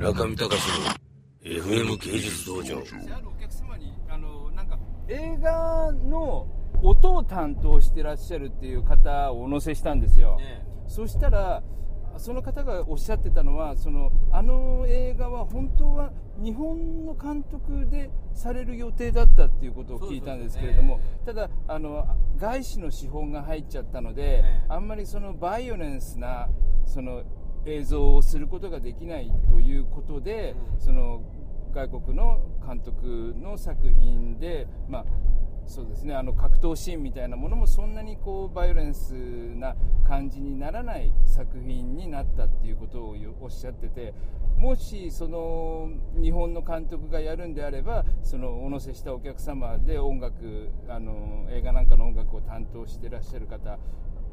村上隆の FM 芸術道場。あるお客様にあのなんか映画の音を担当してらっしゃるっていう方をお乗せしたんですよ、そしたらその方がおっしゃってたのはそのあの映画は本当は日本の監督でされる予定だったっていうことを聞いたんですけれども、ただあの外資の資本が入っちゃったので、あんまりそのバイオレンスなその映像をすることができないということで、その外国の監督の作品で、まあ、そうですねあの格闘シーンみたいなものもそんなにこうバイオレンスな感じにならない作品になったっていうことをおっしゃっててもしその日本の監督がやるんであればそのお乗せしたお客様で音楽あの映画なんかの音楽を担当してらっしゃる方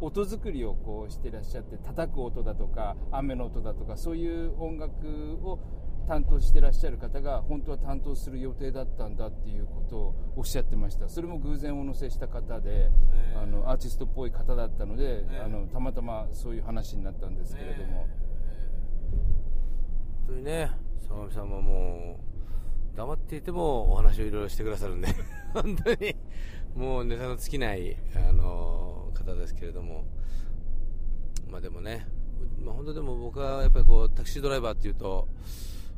音作りをこうしてらっしゃって叩く音だとか雨の音だとかそういう音楽を担当してらっしゃる方が本当は担当する予定だったんだっていうことをおっしゃってました。それも偶然お乗せした方で、えー、あのアーティストっぽい方だったので、えー、あのたまたまそういう話になったんですけれども、えー、本当にね相模さんはもう黙っていてもお話をいろいろしてくださるんで 本当にもうネタの尽きないあの方ですけれどもまあでもねまあ、本当でも僕はやっぱりこうタクシードライバーっていうと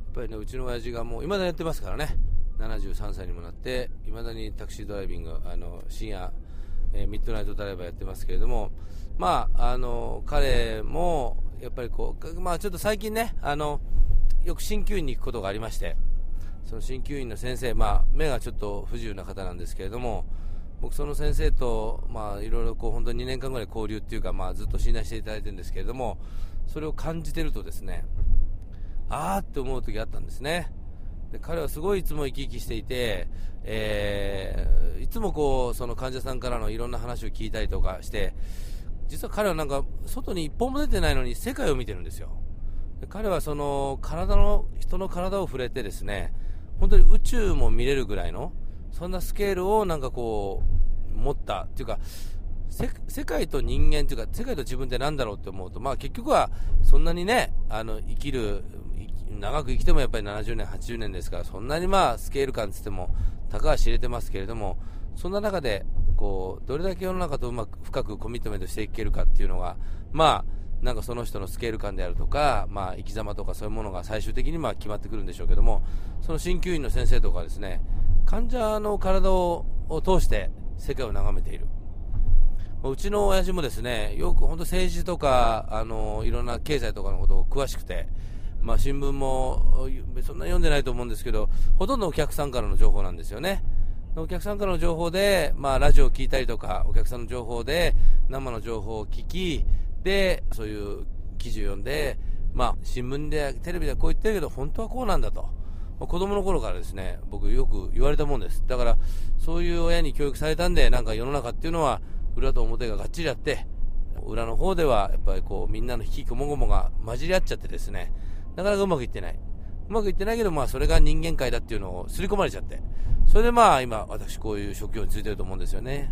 やっぱりねうちの親父がもういまだにやってますからね。73歳にもなっていまだにタクシードライビングあの深夜、えー、ミッドナイトドライバーやってますけれどもまああの彼もやっぱりこうまあちょっと最近ねあのよく鍼灸院に行くことがありましてその鍼灸院の先生まあ目がちょっと不自由な方なんですけれども僕その先生とまあいろいろこう本当に2年間ぐらい交流っていうかまあずっと信頼していただいてるんですけれどもそれを感じてるとですねあーって思う時あったんですね。で彼はすごいいつも生き生きしていて、えー、いつもこうその患者さんからのいろんな話を聞いたりとかして実は彼はなんか外に一本も出てないのに世界を見てるんですよで彼はその体の人の体を触れてですね本当に宇宙も見れるぐらいのそんなスケールをなんかこう持ったっていうか世界と人間というか世界と自分って何だろうって思うと、まあ、結局はそんなにねあの生きる長く生きてもやっぱり70年、80年ですからそんなにまあスケール感つってもたかは知れてますけれどもそんな中でこうどれだけ世の中とうまく深くコミットメントしていけるかっていうのがまあなんかその人のスケール感であるとか、まあ、生き様とかそういうものが最終的にまあ決まってくるんでしょうけどもその鍼灸院の先生とかですね患者の体を通して世界を眺めているうちの親父もですねよく本当政治とかあのいろんな経済とかのことを詳しくてまあ、新聞もそんな読んでないと思うんですけど、ほとんどお客さんからの情報なんですよね。お客さんからの情報で、まあ、ラジオを聞いたりとか、お客さんの情報で生の情報を聞き、で、そういう記事を読んで、まあ、新聞で、テレビではこう言ってるけど、本当はこうなんだと。ま子供の頃からですね、僕よく言われたもんです。だから、そういう親に教育されたんで、なんか世の中っていうのは、裏と表ががっちりあって、裏の方では、やっぱりこう、みんなの引きこもごもが混じり合っちゃってですね、なかなかうまくいってない。うまくいってないけど、まあ、それが人間界だっていうのを刷り込まれちゃって。それでまあ、今、私こういう職業についてると思うんですよね。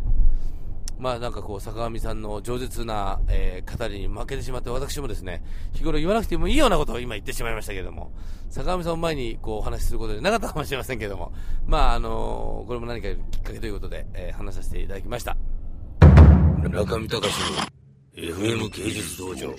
まあなんかこう、坂上さんの饒舌な、えー、語りに負けてしまって、私もですね、日頃言わなくてもいいようなことを今言ってしまいましたけれども、坂上さんを前にこうお話しすることでなかったかもしれませんけれども、まああのー、これも何かきっかけということで、えー、話させていただきました。中見隆の FM 芸術道場。